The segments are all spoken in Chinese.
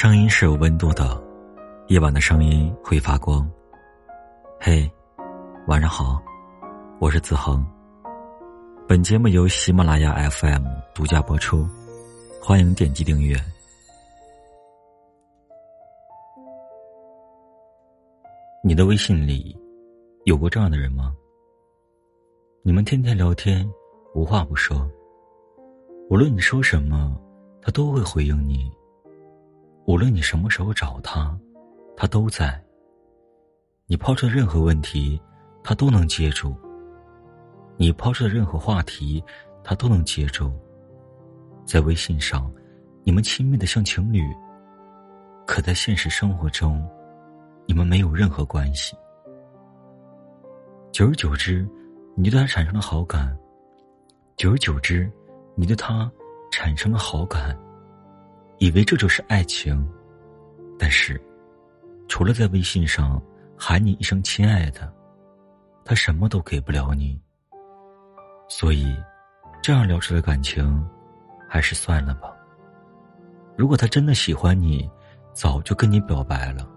声音是有温度的，夜晚的声音会发光。嘿，晚上好，我是子恒。本节目由喜马拉雅 FM 独家播出，欢迎点击订阅。你的微信里有过这样的人吗？你们天天聊天，无话不说，无论你说什么，他都会回应你。无论你什么时候找他，他都在。你抛出的任何问题，他都能接住；你抛出的任何话题，他都能接住。在微信上，你们亲密的像情侣，可在现实生活中，你们没有任何关系。久而久之，你对他产生了好感；久而久之，你对他产生了好感。以为这就是爱情，但是，除了在微信上喊你一声“亲爱的”，他什么都给不了你。所以，这样聊出来的感情，还是算了吧。如果他真的喜欢你，早就跟你表白了。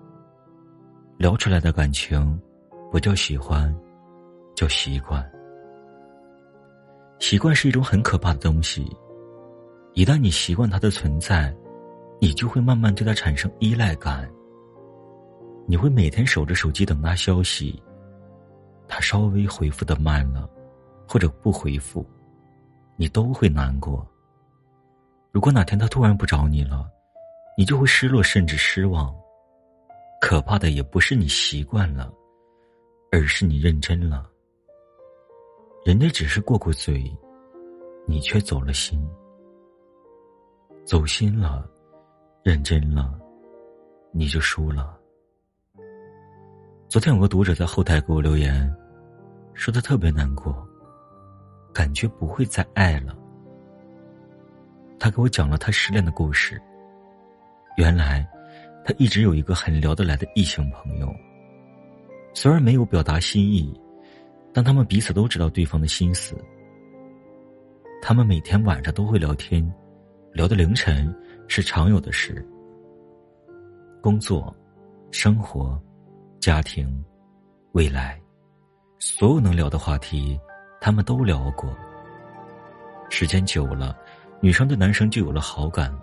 聊出来的感情，不叫喜欢，叫习惯。习惯是一种很可怕的东西，一旦你习惯它的存在。你就会慢慢对他产生依赖感。你会每天守着手机等他消息，他稍微回复的慢了，或者不回复，你都会难过。如果哪天他突然不找你了，你就会失落甚至失望。可怕的也不是你习惯了，而是你认真了。人家只是过过嘴，你却走了心，走心了。认真了，你就输了。昨天有个读者在后台给我留言，说他特别难过，感觉不会再爱了。他给我讲了他失恋的故事。原来，他一直有一个很聊得来的异性朋友，虽然没有表达心意，但他们彼此都知道对方的心思。他们每天晚上都会聊天，聊到凌晨。是常有的事。工作、生活、家庭、未来，所有能聊的话题，他们都聊过。时间久了，女生对男生就有了好感。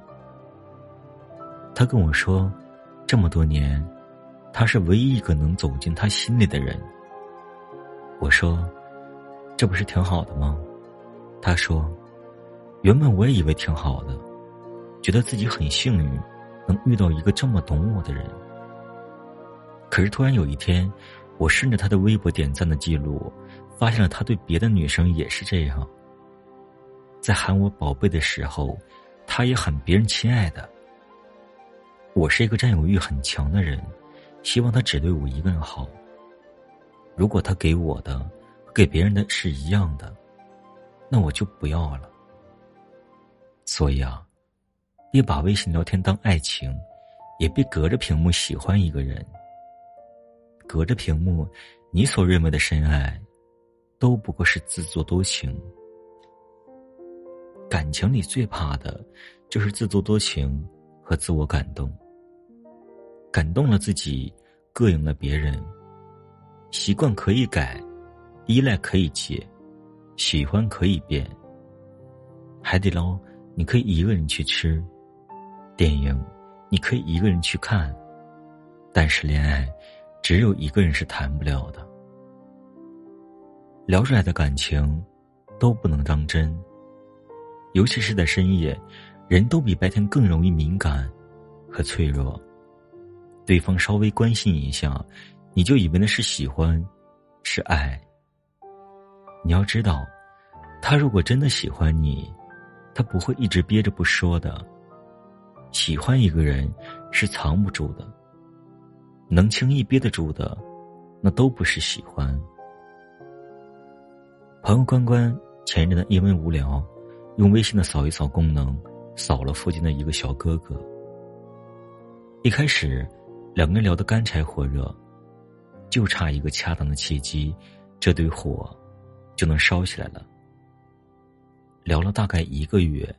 他跟我说，这么多年，他是唯一一个能走进他心里的人。我说，这不是挺好的吗？他说，原本我也以为挺好的。觉得自己很幸运，能遇到一个这么懂我的人。可是突然有一天，我顺着他的微博点赞的记录，发现了他对别的女生也是这样。在喊我宝贝的时候，他也喊别人亲爱的。我是一个占有欲很强的人，希望他只对我一个人好。如果他给我的和给别人的是一样的，那我就不要了。所以啊。别把微信聊天当爱情，也别隔着屏幕喜欢一个人。隔着屏幕，你所认为的深爱，都不过是自作多情。感情里最怕的，就是自作多情和自我感动。感动了自己，膈应了别人。习惯可以改，依赖可以戒，喜欢可以变。海底捞，你可以一个人去吃。电影，你可以一个人去看，但是恋爱，只有一个人是谈不了的。聊出来的感情，都不能当真。尤其是在深夜，人都比白天更容易敏感和脆弱。对方稍微关心一下，你就以为那是喜欢，是爱。你要知道，他如果真的喜欢你，他不会一直憋着不说的。喜欢一个人是藏不住的，能轻易憋得住的，那都不是喜欢。朋友关关前阵子因为无聊，用微信的扫一扫功能扫了附近的一个小哥哥。一开始，两个人聊得干柴火热，就差一个恰当的契机，这堆火就能烧起来了。聊了大概一个月，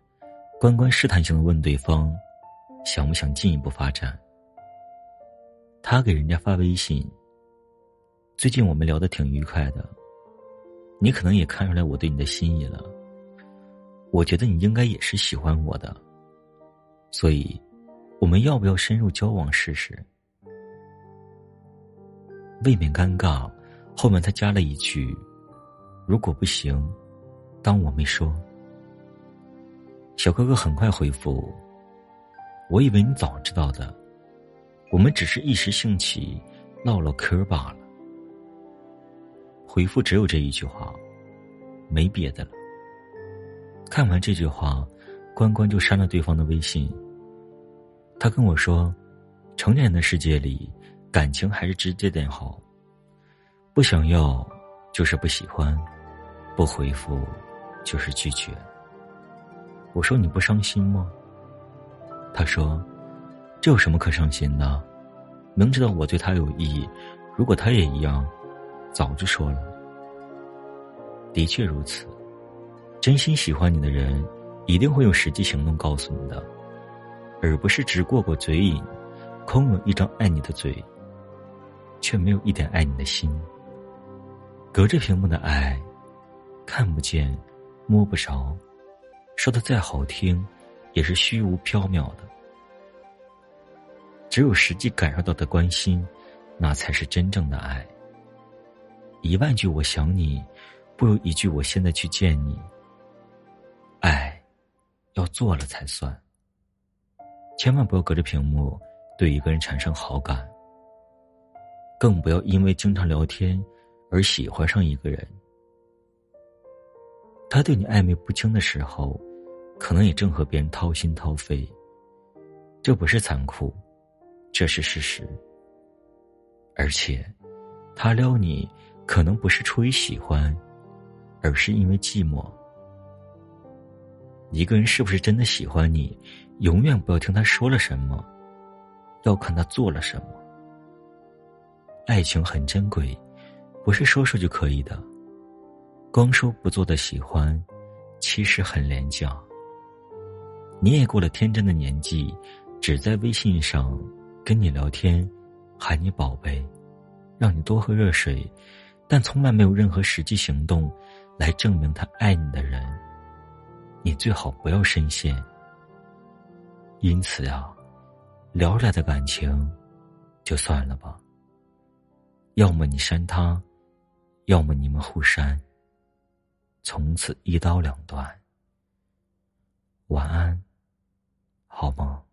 关关试探性的问对方。想不想进一步发展？他给人家发微信。最近我们聊的挺愉快的，你可能也看出来我对你的心意了。我觉得你应该也是喜欢我的，所以，我们要不要深入交往试试？未免尴尬，后面他加了一句：“如果不行，当我没说。”小哥哥很快回复：“我以为你早知道的，我们只是一时兴起唠唠嗑罢了。”回复只有这一句话，没别的了。看完这句话，关关就删了对方的微信。他跟我说：“成年人的世界里，感情还是直接点好。不想要，就是不喜欢；不回复，就是拒绝。”我说：“你不伤心吗？”他说：“这有什么可伤心的？明知道我对他有意义，如果他也一样。”早就说了，的确如此。真心喜欢你的人，一定会用实际行动告诉你的，而不是只过过嘴瘾，空有一张爱你的嘴，却没有一点爱你的心。隔着屏幕的爱，看不见，摸不着，说的再好听，也是虚无缥缈的。只有实际感受到的关心，那才是真正的爱。一万句我想你，不如一句我现在去见你。爱，要做了才算。千万不要隔着屏幕对一个人产生好感，更不要因为经常聊天而喜欢上一个人。他对你暧昧不清的时候，可能也正和别人掏心掏肺。这不是残酷，这是事实。而且，他撩你。可能不是出于喜欢，而是因为寂寞。一个人是不是真的喜欢你，永远不要听他说了什么，要看他做了什么。爱情很珍贵，不是说说就可以的。光说不做的喜欢，其实很廉价。你也过了天真的年纪，只在微信上跟你聊天，喊你宝贝，让你多喝热水。但从来没有任何实际行动来证明他爱你的人，你最好不要深陷。因此啊，聊来的感情就算了吧。要么你删他，要么你们互删，从此一刀两断。晚安，好吗。